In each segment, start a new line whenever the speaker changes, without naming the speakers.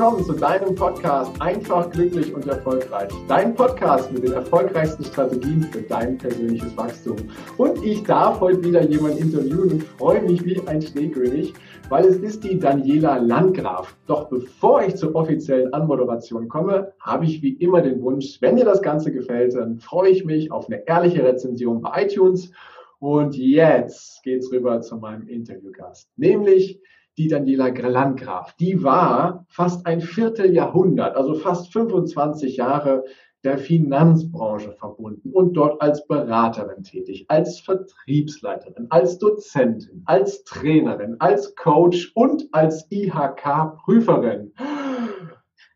willkommen zu deinem Podcast Einfach, glücklich und erfolgreich. Dein Podcast mit den erfolgreichsten Strategien für dein persönliches Wachstum. Und ich darf heute wieder jemanden interviewen und freue mich wie ein Schneekönig, weil es ist die Daniela Landgraf. Doch bevor ich zur offiziellen Anmoderation komme, habe ich wie immer den Wunsch, wenn dir das Ganze gefällt, dann freue ich mich auf eine ehrliche Rezension bei iTunes. Und jetzt geht's rüber zu meinem Interviewgast, nämlich die Daniela Landgraf. Die war fast ein Vierteljahrhundert, also fast 25 Jahre der Finanzbranche verbunden und dort als Beraterin tätig, als Vertriebsleiterin, als Dozentin, als Trainerin, als Coach und als IHK-Prüferin.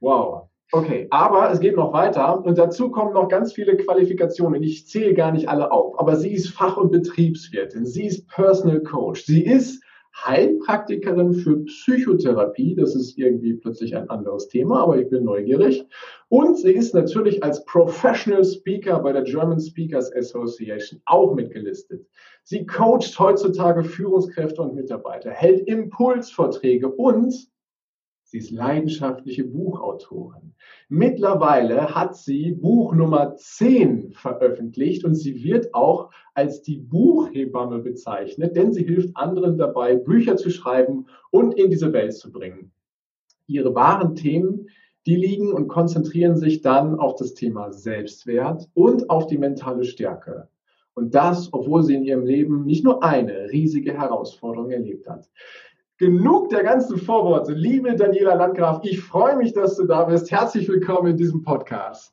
Wow. Okay, aber es geht noch weiter und dazu kommen noch ganz viele Qualifikationen. Ich zähle gar nicht alle auf, aber sie ist Fach- und Betriebswirtin, sie ist Personal Coach, sie ist Heilpraktikerin für Psychotherapie. Das ist irgendwie plötzlich ein anderes Thema, aber ich bin neugierig. Und sie ist natürlich als Professional Speaker bei der German Speakers Association auch mitgelistet. Sie coacht heutzutage Führungskräfte und Mitarbeiter, hält Impulsvorträge und Sie ist leidenschaftliche Buchautorin. Mittlerweile hat sie Buch Nummer 10 veröffentlicht und sie wird auch als die Buchhebamme bezeichnet, denn sie hilft anderen dabei, Bücher zu schreiben und in diese Welt zu bringen. Ihre wahren Themen, die liegen und konzentrieren sich dann auf das Thema Selbstwert und auf die mentale Stärke. Und das, obwohl sie in ihrem Leben nicht nur eine riesige Herausforderung erlebt hat. Genug der ganzen Vorworte. Liebe Daniela Landgraf, ich freue mich, dass du da bist. Herzlich willkommen in diesem Podcast.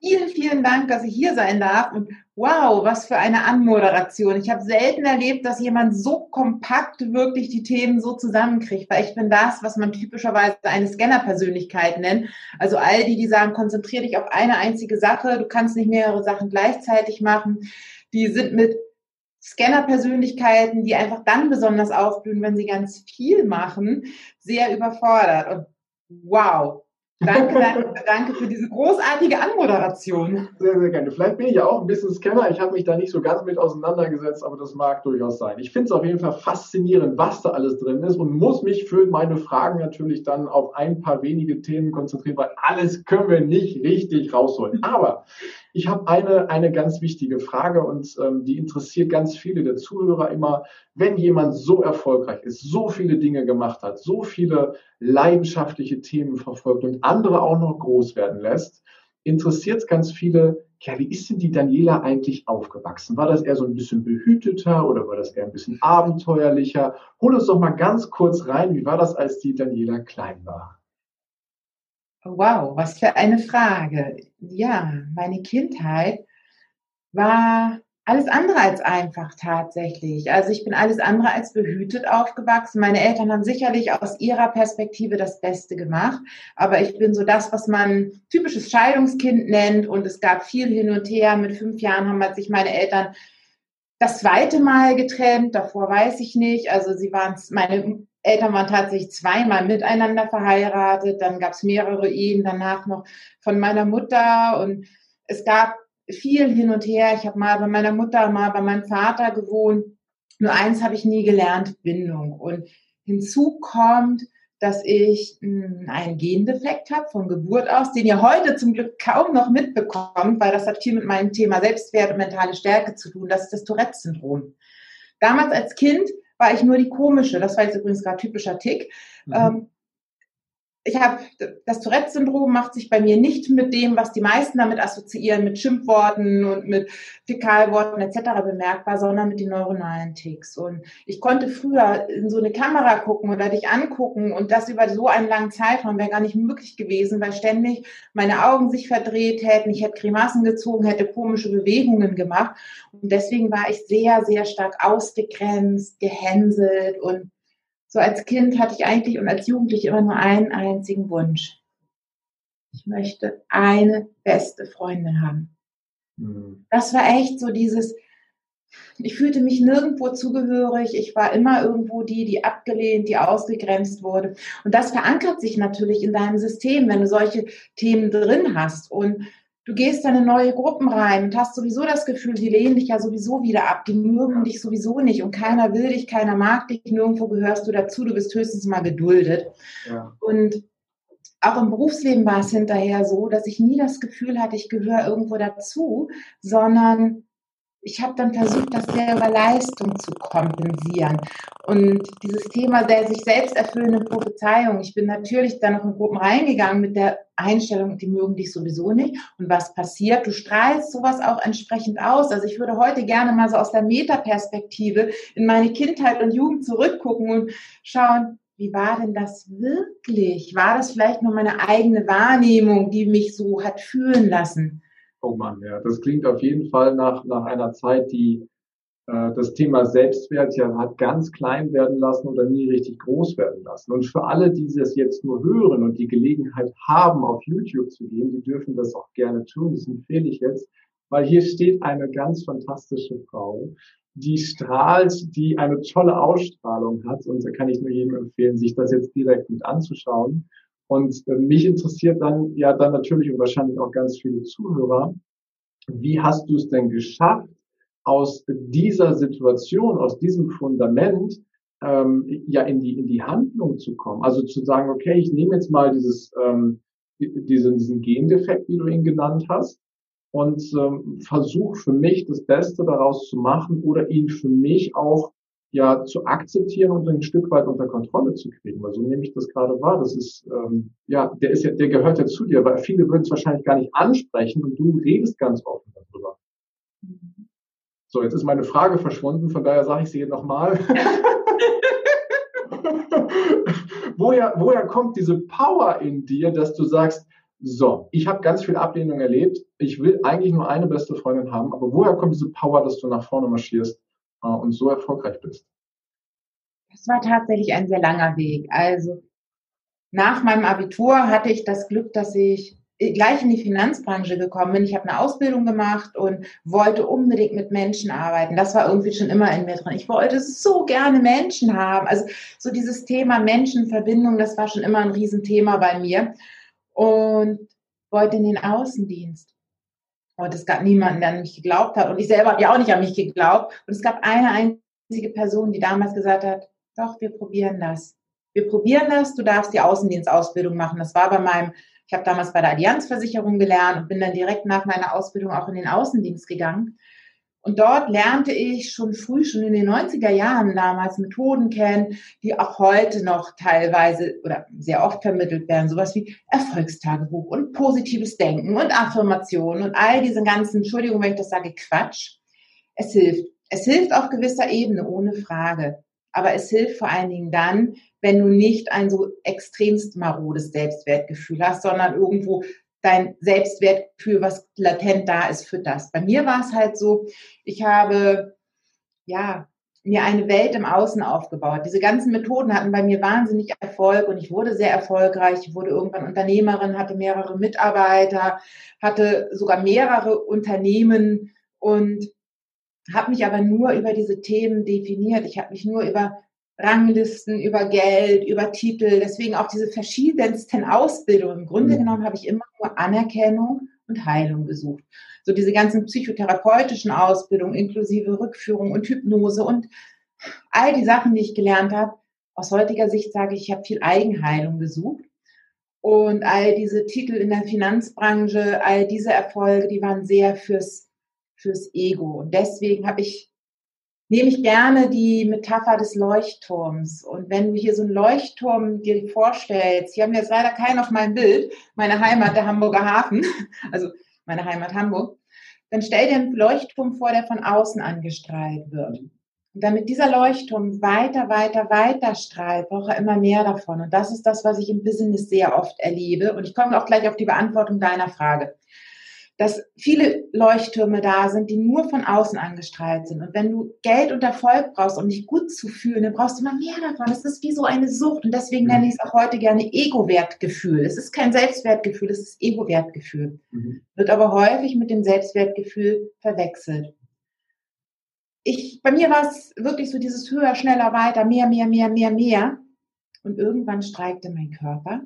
Vielen, vielen Dank, dass ich hier sein darf. Und wow, was für eine Anmoderation. Ich habe selten erlebt, dass jemand so kompakt wirklich die Themen so zusammenkriegt, weil ich bin das, was man typischerweise eine Scanner-Persönlichkeit nennt. Also all die, die sagen, konzentriere dich auf eine einzige Sache, du kannst nicht mehrere Sachen gleichzeitig machen, die sind mit Scanner-Persönlichkeiten, die einfach dann besonders aufblühen, wenn sie ganz viel machen, sehr überfordert. Und wow, Danke, danke, danke für diese großartige Anmoderation.
Sehr, sehr gerne. Vielleicht bin ich ja auch ein bisschen Scanner. Ich habe mich da nicht so ganz mit auseinandergesetzt, aber das mag durchaus sein. Ich finde es auf jeden Fall faszinierend, was da alles drin ist und muss mich für meine Fragen natürlich dann auf ein paar wenige Themen konzentrieren, weil alles können wir nicht richtig rausholen. Aber ich habe eine, eine ganz wichtige Frage und ähm, die interessiert ganz viele der Zuhörer immer. Wenn jemand so erfolgreich ist, so viele Dinge gemacht hat, so viele leidenschaftliche Themen verfolgt und andere auch noch groß werden lässt, interessiert es ganz viele, ja, wie ist denn die Daniela eigentlich aufgewachsen? War das eher so ein bisschen behüteter oder war das eher ein bisschen abenteuerlicher? Hol uns doch mal ganz kurz rein, wie war das, als die Daniela klein war?
Wow, was für eine Frage. Ja, meine Kindheit war alles andere als einfach tatsächlich. Also ich bin alles andere als behütet aufgewachsen. Meine Eltern haben sicherlich aus ihrer Perspektive das Beste gemacht, aber ich bin so das, was man typisches Scheidungskind nennt und es gab viel hin und her. Mit fünf Jahren haben sich meine Eltern das zweite Mal getrennt, davor weiß ich nicht. Also sie waren, meine Eltern waren tatsächlich zweimal miteinander verheiratet, dann gab es mehrere Ehen danach noch von meiner Mutter und es gab viel hin und her. Ich habe mal bei meiner Mutter, mal bei meinem Vater gewohnt. Nur eins habe ich nie gelernt, Bindung. Und hinzu kommt, dass ich hm, einen Gendefekt habe von Geburt aus, den ihr heute zum Glück kaum noch mitbekommt, weil das hat viel mit meinem Thema Selbstwert und mentale Stärke zu tun. Das ist das Tourette-Syndrom. Damals als Kind war ich nur die komische. Das war jetzt übrigens gerade typischer Tick. Mhm. Ähm, ich habe das Tourette-Syndrom macht sich bei mir nicht mit dem, was die meisten damit assoziieren, mit Schimpfworten und mit Fäkalworten etc. bemerkbar, sondern mit den neuronalen Ticks. Und ich konnte früher in so eine Kamera gucken oder dich angucken und das über so einen langen Zeitraum wäre gar nicht möglich gewesen, weil ständig meine Augen sich verdreht hätten, ich hätte Grimassen gezogen, hätte komische Bewegungen gemacht. Und deswegen war ich sehr, sehr stark ausgegrenzt, gehänselt und so als Kind hatte ich eigentlich und als Jugendliche immer nur einen einzigen Wunsch. Ich möchte eine beste Freundin haben. Mhm. Das war echt so dieses, ich fühlte mich nirgendwo zugehörig. Ich war immer irgendwo die, die abgelehnt, die ausgegrenzt wurde. Und das verankert sich natürlich in deinem System, wenn du solche Themen drin hast. Und du gehst dann in neue Gruppen rein und hast sowieso das Gefühl, die lehnen dich ja sowieso wieder ab, die mögen dich sowieso nicht und keiner will dich, keiner mag dich, nirgendwo gehörst du dazu, du bist höchstens mal geduldet. Ja. Und auch im Berufsleben war es hinterher so, dass ich nie das Gefühl hatte, ich gehöre irgendwo dazu, sondern ich habe dann versucht, das sehr über Leistung zu kompensieren. Und dieses Thema der sich selbst erfüllenden Prophezeiung, ich bin natürlich dann noch in Gruppen reingegangen mit der Einstellung, die mögen dich sowieso nicht. Und was passiert? Du strahlst sowas auch entsprechend aus. Also ich würde heute gerne mal so aus der Metaperspektive in meine Kindheit und Jugend zurückgucken und schauen, wie war denn das wirklich? War das vielleicht nur meine eigene Wahrnehmung, die mich so hat fühlen lassen?
Oh Mann, ja, das klingt auf jeden Fall nach, nach einer Zeit, die äh, das Thema Selbstwert ja hat ganz klein werden lassen oder nie richtig groß werden lassen. Und für alle, die das jetzt nur hören und die Gelegenheit haben, auf YouTube zu gehen, die dürfen das auch gerne tun. Das empfehle ich jetzt, weil hier steht eine ganz fantastische Frau, die strahlt, die eine tolle Ausstrahlung hat. Und da kann ich nur jedem empfehlen, sich das jetzt direkt mit anzuschauen. Und äh, mich interessiert dann ja dann natürlich und wahrscheinlich auch ganz viele Zuhörer, wie hast du es denn geschafft, aus dieser Situation, aus diesem Fundament ähm, ja in die in die Handlung zu kommen? Also zu sagen, okay, ich nehme jetzt mal dieses ähm, diesen, diesen Gendefekt, wie du ihn genannt hast, und ähm, versuche für mich das Beste daraus zu machen oder ihn für mich auch ja zu akzeptieren und ein Stück weit unter Kontrolle zu kriegen. Weil so nehme ich das gerade wahr. Das ist ähm, ja, der ist ja, der gehört ja zu dir, weil viele würden es wahrscheinlich gar nicht ansprechen und du redest ganz offen darüber. So, jetzt ist meine Frage verschwunden, von daher sage ich sie jetzt nochmal. woher, woher kommt diese Power in dir, dass du sagst, so, ich habe ganz viel Ablehnung erlebt. Ich will eigentlich nur eine beste Freundin haben, aber woher kommt diese Power, dass du nach vorne marschierst und so erfolgreich bist?
Das war tatsächlich ein sehr langer Weg. Also nach meinem Abitur hatte ich das Glück, dass ich gleich in die Finanzbranche gekommen bin. Ich habe eine Ausbildung gemacht und wollte unbedingt mit Menschen arbeiten. Das war irgendwie schon immer in mir drin. Ich wollte so gerne Menschen haben. Also so dieses Thema Menschenverbindung, das war schon immer ein Riesenthema bei mir und wollte in den Außendienst. Und es gab niemanden, der an mich geglaubt hat. Und ich selber habe ja auch nicht an mich geglaubt. Und es gab eine einzige Person, die damals gesagt hat, doch, wir probieren das. Wir probieren das, du darfst die Außendienstausbildung machen. Das war bei meinem, ich habe damals bei der Allianzversicherung gelernt und bin dann direkt nach meiner Ausbildung auch in den Außendienst gegangen. Und dort lernte ich schon früh, schon in den 90er Jahren damals Methoden kennen, die auch heute noch teilweise oder sehr oft vermittelt werden. Sowas wie Erfolgstagebuch und positives Denken und Affirmationen und all diese ganzen, Entschuldigung, wenn ich das sage, Quatsch. Es hilft. Es hilft auf gewisser Ebene, ohne Frage. Aber es hilft vor allen Dingen dann, wenn du nicht ein so extremst marodes Selbstwertgefühl hast, sondern irgendwo dein Selbstwertgefühl, was latent da ist für das. Bei mir war es halt so, ich habe, ja, mir eine Welt im Außen aufgebaut. Diese ganzen Methoden hatten bei mir wahnsinnig Erfolg und ich wurde sehr erfolgreich. Ich wurde irgendwann Unternehmerin, hatte mehrere Mitarbeiter, hatte sogar mehrere Unternehmen und habe mich aber nur über diese Themen definiert. Ich habe mich nur über Ranglisten, über Geld, über Titel, deswegen auch diese verschiedensten Ausbildungen. Im Grunde mhm. genommen habe ich immer nur Anerkennung und Heilung gesucht. So diese ganzen psychotherapeutischen Ausbildungen inklusive Rückführung und Hypnose und all die Sachen, die ich gelernt habe. Aus heutiger Sicht sage ich, ich habe viel Eigenheilung gesucht. Und all diese Titel in der Finanzbranche, all diese Erfolge, die waren sehr fürs, fürs Ego. Und deswegen habe ich nehme ich gerne die Metapher des Leuchtturms. Und wenn du hier so einen Leuchtturm dir vorstellst, hier haben wir jetzt leider keinen auf meinem Bild, meine Heimat, der Hamburger Hafen, also meine Heimat Hamburg, dann stell dir einen Leuchtturm vor, der von außen angestrahlt wird. Und damit dieser Leuchtturm weiter, weiter, weiter strahlt, braucht er immer mehr davon. Und das ist das, was ich im Business sehr oft erlebe. Und ich komme auch gleich auf die Beantwortung deiner Frage dass viele Leuchttürme da sind, die nur von außen angestrahlt sind. Und wenn du Geld und Erfolg brauchst, um dich gut zu fühlen, dann brauchst du immer mehr davon. Das ist wie so eine Sucht. Und deswegen nenne ich es auch heute gerne Ego-Wertgefühl. Es ist kein Selbstwertgefühl, es ist Ego-Wertgefühl. Mhm. Wird aber häufig mit dem Selbstwertgefühl verwechselt. Ich, bei mir war es wirklich so dieses höher, schneller, weiter, mehr, mehr, mehr, mehr, mehr. Und irgendwann streikte mein Körper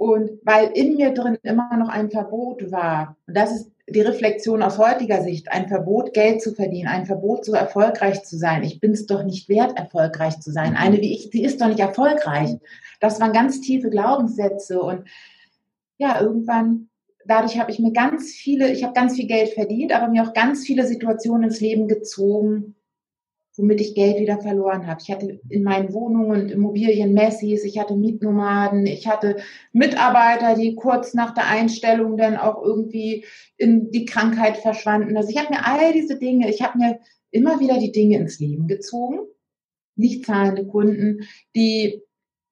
Und weil in mir drin immer noch ein Verbot war, und das ist die Reflexion aus heutiger Sicht, ein Verbot, Geld zu verdienen, ein Verbot, so erfolgreich zu sein. Ich bin es doch nicht wert, erfolgreich zu sein. Eine wie ich, die ist doch nicht erfolgreich. Das waren ganz tiefe Glaubenssätze und ja, irgendwann, dadurch habe ich mir ganz viele, ich habe ganz viel Geld verdient, aber mir auch ganz viele Situationen ins Leben gezogen, womit ich Geld wieder verloren habe. Ich hatte in meinen Wohnungen und Immobilien Messis, ich hatte Mietnomaden, ich hatte Mitarbeiter, die kurz nach der Einstellung dann auch irgendwie in die Krankheit verschwanden. Also ich habe mir all diese Dinge, ich habe mir immer wieder die Dinge ins Leben gezogen, nicht zahlende Kunden, die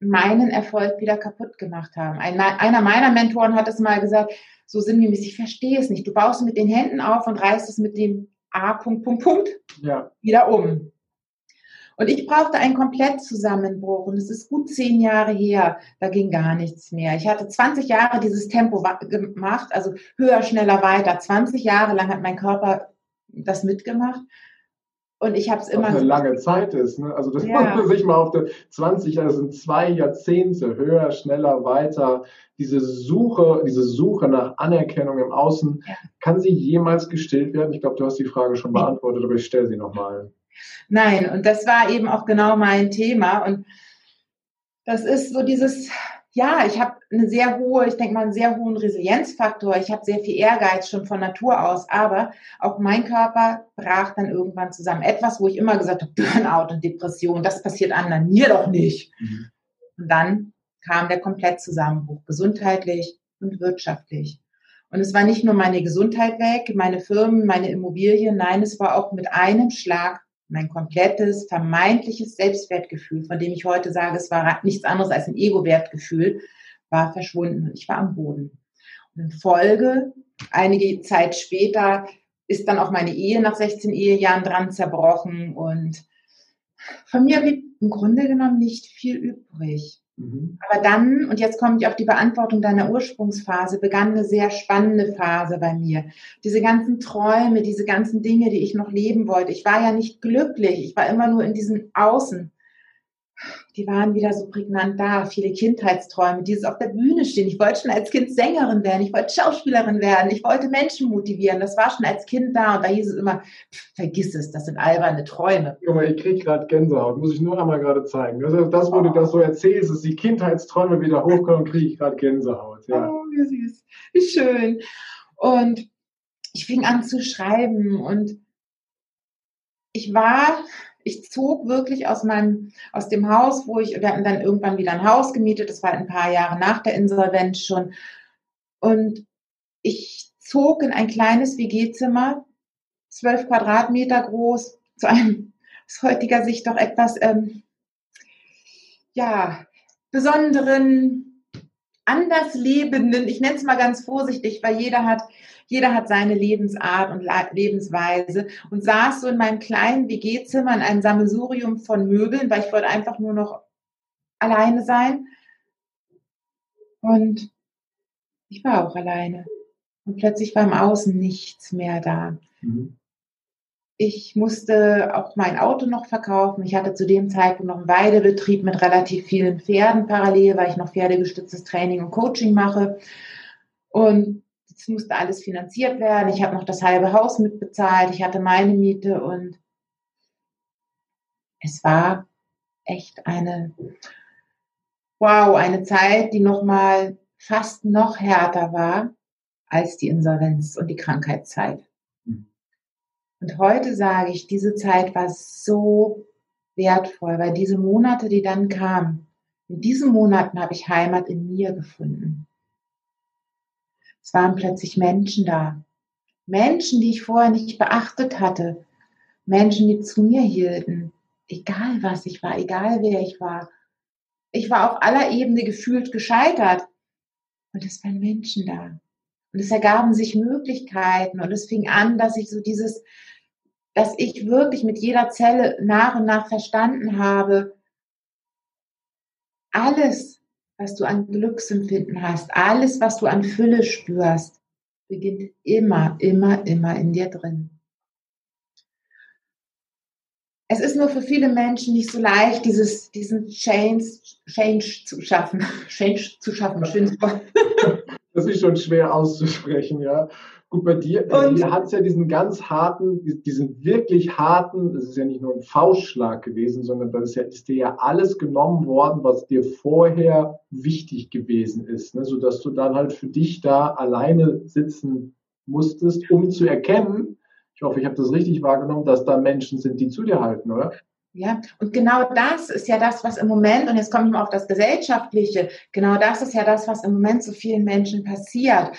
meinen Erfolg wieder kaputt gemacht haben. Ein, einer meiner Mentoren hat es mal gesagt, so sinngemäß, ich verstehe es nicht. Du baust mit den Händen auf und reißt es mit dem A, Punkt, Punkt, Punkt ja. wieder um. Und ich brauchte einen Komplettzusammenbruch und es ist gut zehn Jahre her, da ging gar nichts mehr. Ich hatte 20 Jahre dieses Tempo gemacht, also höher, schneller, weiter. 20 Jahre lang hat mein Körper das mitgemacht. Und ich habe es immer.
Was eine lange Zeit ist, ne? Also das ja. muss man sich mal auf der 20, das sind zwei Jahrzehnte, höher, schneller, weiter. Diese Suche, diese Suche nach Anerkennung im Außen, ja. kann sie jemals gestillt werden? Ich glaube, du hast die Frage schon beantwortet, aber ich stelle sie nochmal.
Nein, und das war eben auch genau mein Thema. Und das ist so dieses, ja, ich habe eine sehr hohe, ich denke mal, einen sehr hohen Resilienzfaktor. Ich habe sehr viel Ehrgeiz schon von Natur aus, aber auch mein Körper brach dann irgendwann zusammen. Etwas, wo ich immer gesagt habe, Burnout und Depression, das passiert anderen, mir doch nicht. Mhm. Und dann kam der Komplettzusammenbruch, gesundheitlich und wirtschaftlich. Und es war nicht nur meine Gesundheit weg, meine Firmen, meine Immobilien, nein, es war auch mit einem Schlag mein komplettes vermeintliches Selbstwertgefühl, von dem ich heute sage, es war nichts anderes als ein Ego-Wertgefühl, war verschwunden. Ich war am Boden. Und in Folge, einige Zeit später, ist dann auch meine Ehe nach 16 Ehejahren dran zerbrochen und von mir blieb im Grunde genommen nicht viel übrig. Mhm. Aber dann, und jetzt komme ich auf die Beantwortung deiner Ursprungsphase, begann eine sehr spannende Phase bei mir. Diese ganzen Träume, diese ganzen Dinge, die ich noch leben wollte. Ich war ja nicht glücklich. Ich war immer nur in diesem Außen die waren wieder so prägnant da. Viele Kindheitsträume, dieses auf der Bühne stehen. Ich wollte schon als Kind Sängerin werden, ich wollte Schauspielerin werden, ich wollte Menschen motivieren. Das war schon als Kind da und da hieß es immer, vergiss es, das sind alberne Träume.
Junge, ich kriege gerade Gänsehaut, muss ich nur einmal gerade zeigen. Das, ist das, wo oh. du das so erzählst, dass die Kindheitsträume wieder hochkommen, kriege ich gerade Gänsehaut. Ja.
Oh, wie süß, wie schön. Und ich fing an zu schreiben und ich war ich zog wirklich aus meinem, aus dem Haus, wo ich, wir hatten dann irgendwann wieder ein Haus gemietet, das war ein paar Jahre nach der Insolvenz schon. Und ich zog in ein kleines WG-Zimmer, zwölf Quadratmeter groß, zu einem aus heutiger Sicht doch etwas, ähm, ja, besonderen, anders lebenden, ich nenne es mal ganz vorsichtig, weil jeder hat jeder hat seine Lebensart und Lebensweise und saß so in meinem kleinen WG-Zimmer in einem Sammelsurium von Möbeln, weil ich wollte einfach nur noch alleine sein. Und ich war auch alleine. Und plötzlich war im Außen nichts mehr da. Mhm. Ich musste auch mein Auto noch verkaufen. Ich hatte zu dem Zeitpunkt noch einen Weidebetrieb mit relativ vielen Pferden parallel, weil ich noch pferdegestütztes Training und Coaching mache. Und es musste alles finanziert werden. Ich habe noch das halbe Haus mitbezahlt. Ich hatte meine Miete und es war echt eine, wow, eine Zeit, die nochmal fast noch härter war als die Insolvenz und die Krankheitszeit. Und heute sage ich, diese Zeit war so wertvoll, weil diese Monate, die dann kamen, in diesen Monaten habe ich Heimat in mir gefunden. Es waren plötzlich Menschen da. Menschen, die ich vorher nicht beachtet hatte. Menschen, die zu mir hielten. Egal was ich war, egal wer ich war. Ich war auf aller Ebene gefühlt gescheitert. Und es waren Menschen da. Und es ergaben sich Möglichkeiten. Und es fing an, dass ich so dieses, dass ich wirklich mit jeder Zelle nach und nach verstanden habe, alles, was du an Glücksempfinden hast, alles, was du an Fülle spürst, beginnt immer, immer, immer in dir drin. es ist nur für viele Menschen nicht so leicht, dieses, diesen Change, Change zu schaffen. Change zu schaffen, schönes Wort.
Das ist schon schwer auszusprechen, ja. Gut, bei dir, bei dir hat es ja diesen ganz harten, diesen wirklich harten, das ist ja nicht nur ein Faustschlag gewesen, sondern das ist, ja, ist dir ja alles genommen worden, was dir vorher wichtig gewesen ist, ne? sodass du dann halt für dich da alleine sitzen musstest, um zu erkennen, ich hoffe, ich habe das richtig wahrgenommen, dass da Menschen sind, die zu dir halten, oder?
Ja, und genau das ist ja das, was im Moment, und jetzt komme ich mal auf das Gesellschaftliche, genau das ist ja das, was im Moment so vielen Menschen passiert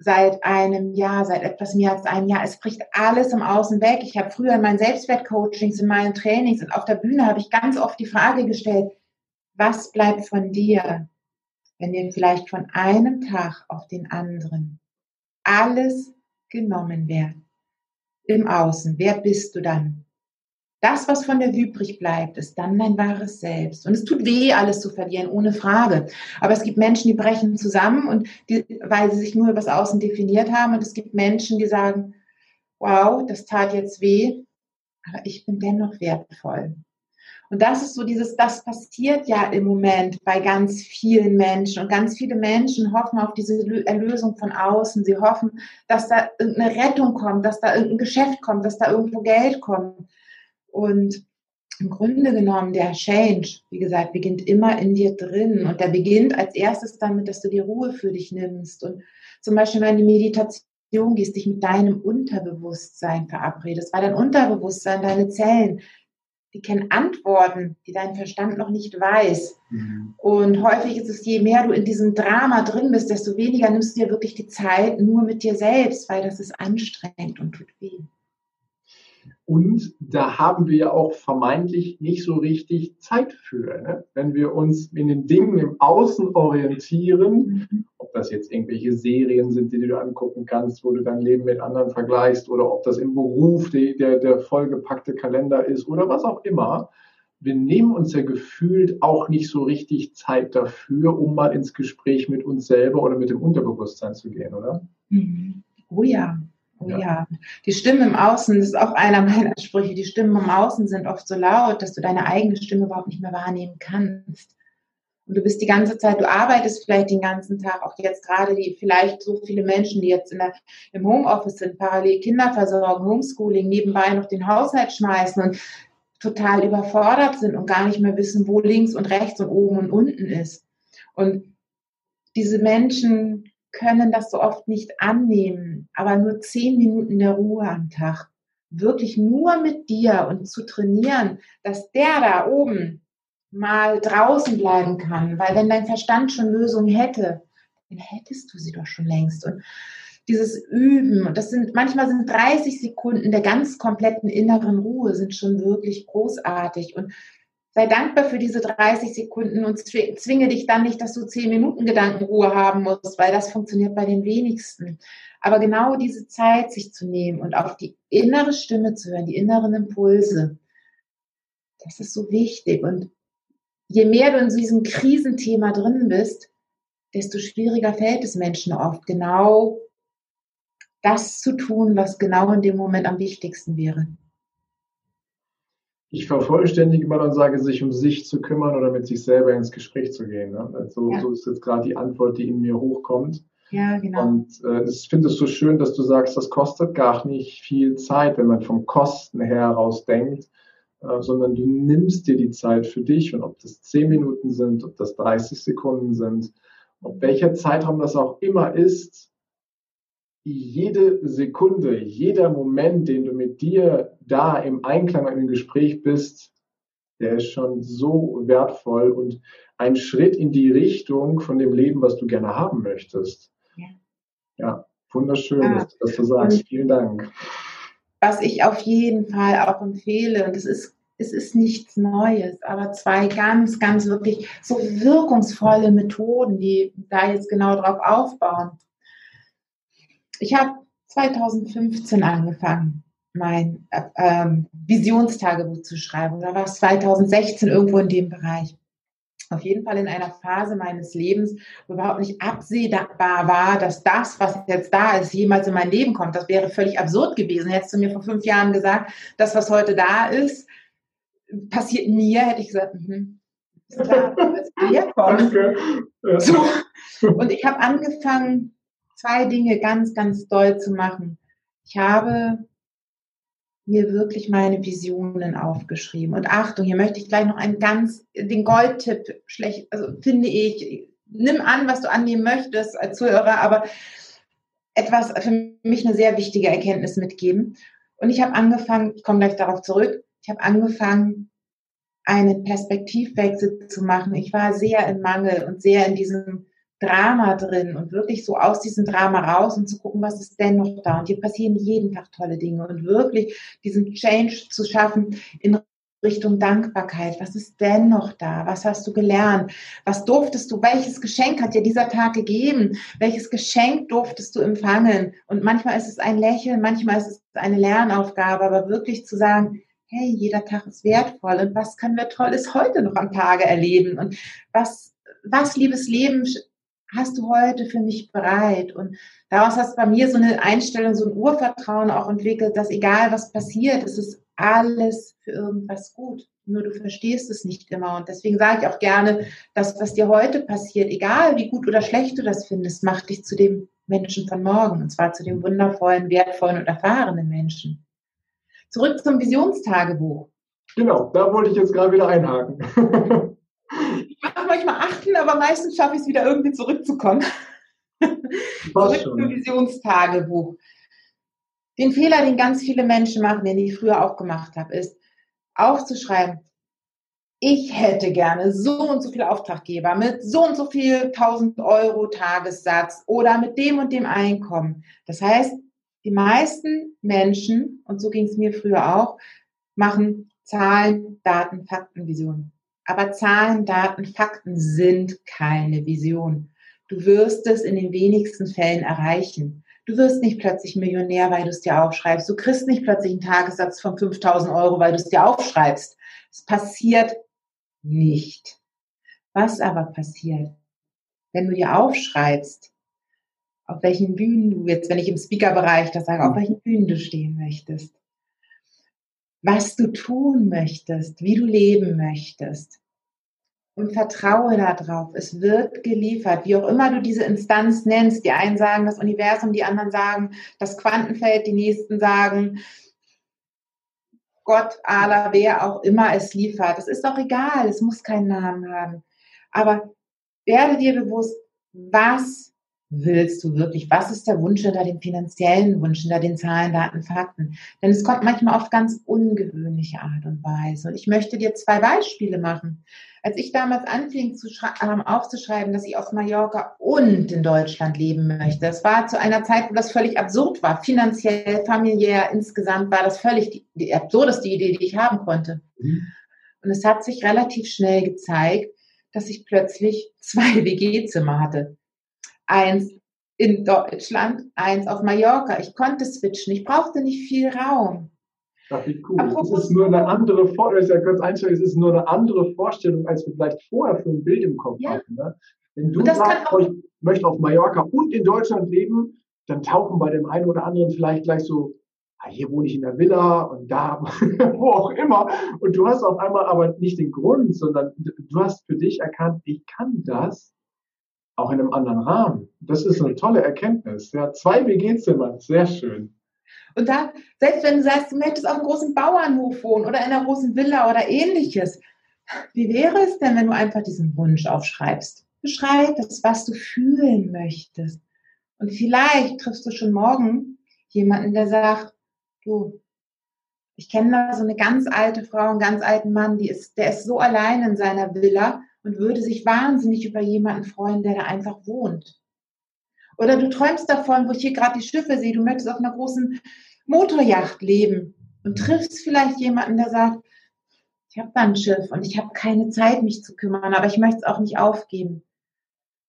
seit einem Jahr, seit etwas mehr als einem Jahr. Es bricht alles im Außen weg. Ich habe früher in meinen Selbstwertcoachings, in meinen Trainings und auf der Bühne habe ich ganz oft die Frage gestellt, was bleibt von dir, wenn dir vielleicht von einem Tag auf den anderen alles genommen wird? Im Außen, wer bist du dann? Das, was von dir übrig bleibt, ist dann dein wahres Selbst. Und es tut weh, alles zu verlieren, ohne Frage. Aber es gibt Menschen, die brechen zusammen und die, weil sie sich nur übers Außen definiert haben. Und es gibt Menschen, die sagen, wow, das tat jetzt weh, aber ich bin dennoch wertvoll. Und das ist so dieses, das passiert ja im Moment bei ganz vielen Menschen. Und ganz viele Menschen hoffen auf diese Erlösung von außen. Sie hoffen, dass da irgendeine Rettung kommt, dass da irgendein Geschäft kommt, dass da irgendwo Geld kommt. Und im Grunde genommen, der Change, wie gesagt, beginnt immer in dir drin. Und der beginnt als erstes damit, dass du die Ruhe für dich nimmst. Und zum Beispiel, wenn du in die Meditation gehst, dich mit deinem Unterbewusstsein verabredest, weil dein Unterbewusstsein, deine Zellen, die kennen Antworten, die dein Verstand noch nicht weiß. Mhm. Und häufig ist es, je mehr du in diesem Drama drin bist, desto weniger nimmst du dir wirklich die Zeit nur mit dir selbst, weil das ist anstrengend und tut weh.
Und da haben wir ja auch vermeintlich nicht so richtig Zeit für. Ne? Wenn wir uns in den Dingen im Außen orientieren, mhm. ob das jetzt irgendwelche Serien sind, die du angucken kannst, wo du dein Leben mit anderen vergleichst, oder ob das im Beruf die, der, der vollgepackte Kalender ist oder was auch immer. Wir nehmen uns ja gefühlt auch nicht so richtig Zeit dafür, um mal ins Gespräch mit uns selber oder mit dem Unterbewusstsein zu gehen, oder?
Mhm. Oh ja, ja. ja. die Stimmen im Außen, das ist auch einer meiner Sprüche, die Stimmen im Außen sind oft so laut, dass du deine eigene Stimme überhaupt nicht mehr wahrnehmen kannst. Und du bist die ganze Zeit, du arbeitest vielleicht den ganzen Tag, auch jetzt gerade die, vielleicht so viele Menschen, die jetzt in der, im Homeoffice sind, parallel Kinder versorgen, Homeschooling, nebenbei noch den Haushalt schmeißen und total überfordert sind und gar nicht mehr wissen, wo links und rechts und oben und unten ist. Und diese Menschen können das so oft nicht annehmen, aber nur zehn Minuten der Ruhe am Tag, wirklich nur mit dir und zu trainieren, dass der da oben mal draußen bleiben kann, weil wenn dein Verstand schon Lösungen hätte, dann hättest du sie doch schon längst. Und dieses Üben, und das sind, manchmal sind 30 Sekunden der ganz kompletten inneren Ruhe, sind schon wirklich großartig. Und sei dankbar für diese 30 Sekunden und zwinge dich dann nicht, dass du 10 Minuten Gedankenruhe haben musst, weil das funktioniert bei den wenigsten. Aber genau diese Zeit sich zu nehmen und auf die innere Stimme zu hören, die inneren Impulse, das ist so wichtig. Und je mehr du in diesem Krisenthema drin bist, desto schwieriger fällt es Menschen oft, genau das zu tun, was genau in dem Moment am wichtigsten wäre
ich vervollständige mal und sage, sich um sich zu kümmern oder mit sich selber ins Gespräch zu gehen. Ne? Also, ja. So ist jetzt gerade die Antwort, die in mir hochkommt.
Ja, genau.
Und äh, ich finde es so schön, dass du sagst, das kostet gar nicht viel Zeit, wenn man vom Kosten her denkt, äh, sondern du nimmst dir die Zeit für dich und ob das 10 Minuten sind, ob das 30 Sekunden sind, ob welcher Zeitraum das auch immer ist, jede Sekunde, jeder Moment, den du mit dir da im Einklang in einem Gespräch bist, der ist schon so wertvoll und ein Schritt in die Richtung von dem Leben, was du gerne haben möchtest. Ja, ja wunderschön, ja. Dass, dass, du sagst. Vielen Dank.
Was ich auf jeden Fall auch empfehle, und es ist es ist nichts Neues, aber zwei ganz, ganz wirklich so wirkungsvolle Methoden, die da jetzt genau drauf aufbauen. Ich habe 2015 angefangen, mein äh, ähm, Visionstagebuch zu schreiben. Oder war es 2016 irgendwo in dem Bereich? Auf jeden Fall in einer Phase meines Lebens, wo überhaupt nicht absehbar war, dass das, was jetzt da ist, jemals in mein Leben kommt. Das wäre völlig absurd gewesen. Hättest du mir vor fünf Jahren gesagt, das, was heute da ist, passiert mir, hätte ich gesagt, mhm, klar, das Danke. Ja. So. Und ich habe angefangen, zwei Dinge ganz, ganz doll zu machen. Ich habe mir wirklich meine Visionen aufgeschrieben. Und Achtung, hier möchte ich gleich noch einen ganz, den Goldtipp schlecht, also finde ich, nimm an, was du annehmen möchtest als Zuhörer, aber etwas für mich eine sehr wichtige Erkenntnis mitgeben. Und ich habe angefangen, ich komme gleich darauf zurück, ich habe angefangen, einen Perspektivwechsel zu machen. Ich war sehr im Mangel und sehr in diesem Drama drin und wirklich so aus diesem Drama raus und zu gucken, was ist denn noch da. Und hier passieren jeden Tag tolle Dinge und wirklich diesen Change zu schaffen in Richtung Dankbarkeit. Was ist denn noch da? Was hast du gelernt? Was durftest du? Welches Geschenk hat dir dieser Tag gegeben? Welches Geschenk durftest du empfangen? Und manchmal ist es ein Lächeln, manchmal ist es eine Lernaufgabe, aber wirklich zu sagen, hey, jeder Tag ist wertvoll und was können wir Tolles heute noch am Tage erleben? Und was, was, liebes Leben, hast du heute für mich bereit? Und daraus hast bei mir so eine Einstellung, so ein Urvertrauen auch entwickelt, dass egal was passiert, es ist alles für irgendwas gut. Nur du verstehst es nicht immer. Und deswegen sage ich auch gerne, dass was dir heute passiert, egal wie gut oder schlecht du das findest, macht dich zu dem Menschen von morgen. Und zwar zu dem wundervollen, wertvollen und erfahrenen Menschen. Zurück zum Visionstagebuch.
Genau, da wollte ich jetzt gerade wieder einhaken.
ich mache manchmal achten, aber meistens schaffe ich es wieder irgendwie zurückzukommen. Zurück zum Visionstagebuch. Den Fehler, den ganz viele Menschen machen, den ich früher auch gemacht habe, ist aufzuschreiben, ich hätte gerne so und so viele Auftraggeber mit so und so viel 1000 Euro Tagessatz oder mit dem und dem Einkommen. Das heißt, die meisten Menschen, und so ging es mir früher auch, machen Zahlen, Daten, Fakten, Visionen. Aber Zahlen, Daten, Fakten sind keine Vision. Du wirst es in den wenigsten Fällen erreichen. Du wirst nicht plötzlich Millionär, weil du es dir aufschreibst. Du kriegst nicht plötzlich einen Tagessatz von 5000 Euro, weil du es dir aufschreibst. Es passiert nicht. Was aber passiert, wenn du dir aufschreibst, auf welchen Bühnen du jetzt, wenn ich im Speaker-Bereich das sage, auf welchen Bühnen du stehen möchtest, was du tun möchtest, wie du leben möchtest, und vertraue darauf. Es wird geliefert, wie auch immer du diese Instanz nennst. Die einen sagen das Universum, die anderen sagen das Quantenfeld, die nächsten sagen Gott, Allah, wer auch immer es liefert. Es ist auch egal, es muss keinen Namen haben. Aber werde dir bewusst, was willst du wirklich? Was ist der Wunsch hinter dem finanziellen Wunsch, hinter den Zahlen, Daten, Fakten? Denn es kommt manchmal auf ganz ungewöhnliche Art und Weise. Und ich möchte dir zwei Beispiele machen. Als ich damals anfing zu ähm, aufzuschreiben, dass ich auf Mallorca und in Deutschland leben möchte, das war zu einer Zeit, wo das völlig absurd war. Finanziell, familiär, insgesamt war das völlig die, die absurdeste Idee, die ich haben konnte. Mhm. Und es hat sich relativ schnell gezeigt, dass ich plötzlich zwei WG-Zimmer hatte eins in Deutschland, eins auf Mallorca. Ich konnte switchen, ich brauchte nicht viel Raum.
Ach, wie cool. Apropos es ist nur eine andere Vorstellung, ja kurz einstellen, es ist nur eine andere Vorstellung, als wir vielleicht vorher für ein Bild im Kopf ja. hatten. Ne? Wenn du sagst, ich möchte auf Mallorca und in Deutschland leben, dann tauchen bei dem einen oder anderen vielleicht gleich so, ah, hier wohne ich in der Villa und da, wo auch immer. Und du hast auf einmal aber nicht den Grund, sondern du hast für dich erkannt, ich kann das auch in einem anderen Rahmen. Das ist eine tolle Erkenntnis. Ja, zwei WG-Zimmer, sehr schön.
Und dann, selbst wenn du sagst, du möchtest auf einem großen Bauernhof wohnen oder in einer großen Villa oder ähnliches, wie wäre es denn, wenn du einfach diesen Wunsch aufschreibst? Beschreib das, was du fühlen möchtest. Und vielleicht triffst du schon morgen jemanden, der sagt, du, ich kenne da so eine ganz alte Frau, einen ganz alten Mann, die ist, der ist so allein in seiner Villa und würde sich wahnsinnig über jemanden freuen, der da einfach wohnt. Oder du träumst davon, wo ich hier gerade die Schiffe sehe, du möchtest auf einer großen Motorjacht leben und triffst vielleicht jemanden, der sagt, ich habe da ein Schiff und ich habe keine Zeit, mich zu kümmern, aber ich möchte es auch nicht aufgeben.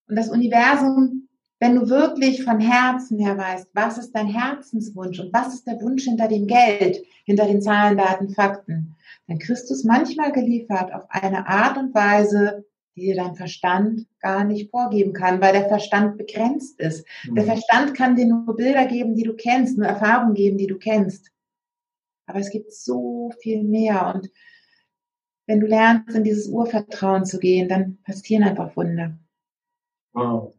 Und das Universum, wenn du wirklich von Herzen her weißt, was ist dein Herzenswunsch und was ist der Wunsch hinter dem Geld, hinter den Zahlen, Daten, Fakten, dann kriegst du es manchmal geliefert auf eine Art und Weise, die dir dein Verstand gar nicht vorgeben kann, weil der Verstand begrenzt ist. Mhm. Der Verstand kann dir nur Bilder geben, die du kennst, nur Erfahrungen geben, die du kennst. Aber es gibt so viel mehr und wenn du lernst, in dieses Urvertrauen zu gehen, dann passieren einfach Wunder.
Wow.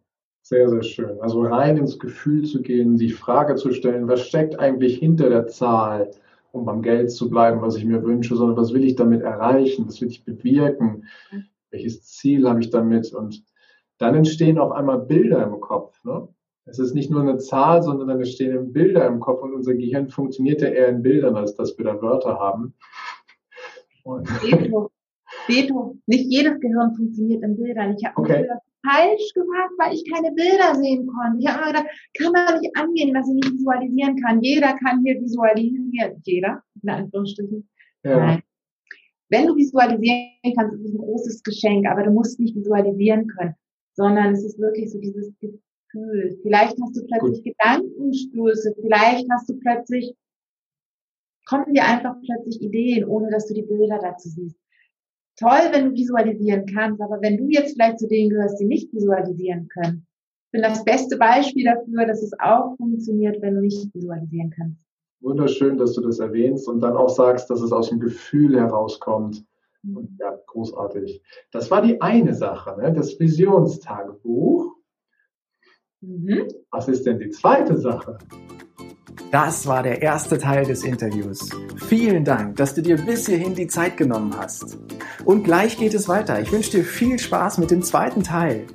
Sehr, sehr schön. Also rein ins Gefühl zu gehen, die Frage zu stellen, was steckt eigentlich hinter der Zahl, um beim Geld zu bleiben, was ich mir wünsche, sondern was will ich damit erreichen, was will ich bewirken, welches Ziel habe ich damit und dann entstehen auf einmal Bilder im Kopf. Ne? Es ist nicht nur eine Zahl, sondern dann entstehen Bilder im Kopf und unser Gehirn funktioniert ja eher in Bildern, als dass wir da Wörter haben.
Beto, Beto, nicht jedes Gehirn funktioniert in Bildern. Ich habe
okay.
Falsch gemacht, weil ich keine Bilder sehen konnte. Ich habe gedacht, kann man nicht angehen, dass ich nicht visualisieren kann. Jeder kann hier visualisieren. Jeder, in Anführungsstrichen. Ja. Nein. Wenn du visualisieren kannst, ist es ein großes Geschenk, aber du musst nicht visualisieren können, sondern es ist wirklich so dieses Gefühl. Vielleicht hast du plötzlich Gut. Gedankenstöße, vielleicht hast du plötzlich, kommen dir einfach plötzlich Ideen, ohne dass du die Bilder dazu siehst. Toll, wenn du visualisieren kannst, aber wenn du jetzt vielleicht zu denen gehörst, die nicht visualisieren können, bin das beste Beispiel dafür, dass es auch funktioniert, wenn du nicht visualisieren kannst.
Wunderschön, dass du das erwähnst und dann auch sagst, dass es aus dem Gefühl herauskommt. Mhm. Und ja, großartig. Das war die eine Sache, ne? das Visionstagebuch. Mhm. Was ist denn die zweite Sache?
Das war der erste Teil des Interviews. Vielen Dank, dass du dir bis hierhin die Zeit genommen hast. Und gleich geht es weiter. Ich wünsche dir viel Spaß mit dem zweiten Teil.